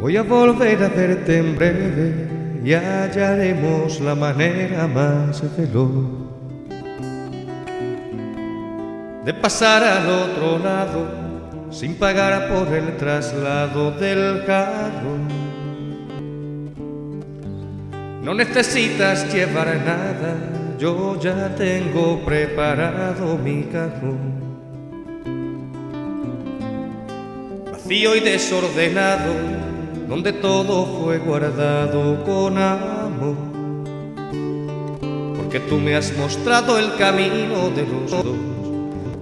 Voy a volver a verte en breve y hallaremos la manera más veloz de pasar al otro lado sin pagar por el traslado del carro. No necesitas llevar nada, yo ya tengo preparado mi cajón. Vacío y desordenado, donde todo fue guardado con amor. Porque tú me has mostrado el camino de los dos,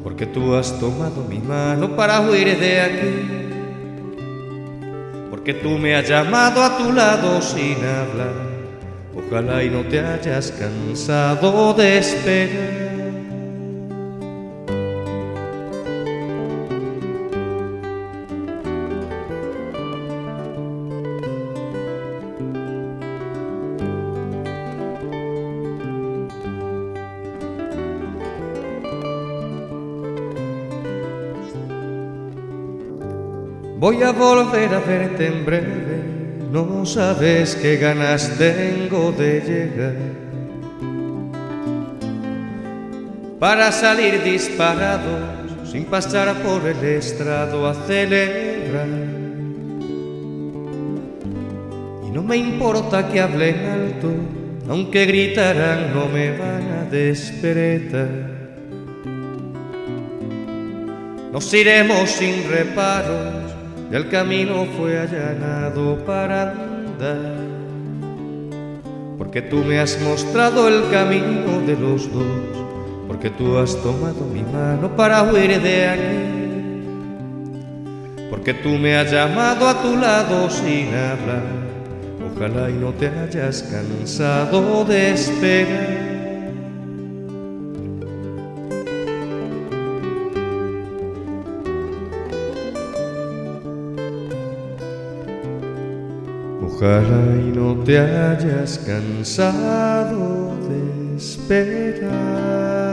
porque tú has tomado mi mano para huir de aquí. Porque tú me has llamado a tu lado sin hablar, ojalá y no te hayas cansado de esperar. Voy a volver a verte en breve, no sabes qué ganas tengo de llegar. Para salir disparados, sin pasar por el estrado a celebrar. Y no me importa que hablen alto, aunque gritarán no me van a despertar. Nos iremos sin reparos el camino fue allanado para andar. Porque tú me has mostrado el camino de los dos, porque tú has tomado mi mano para huir de aquí. Porque tú me has llamado a tu lado sin hablar, ojalá y no te hayas cansado de esperar. Ojalá y no te hayas cansado de esperar.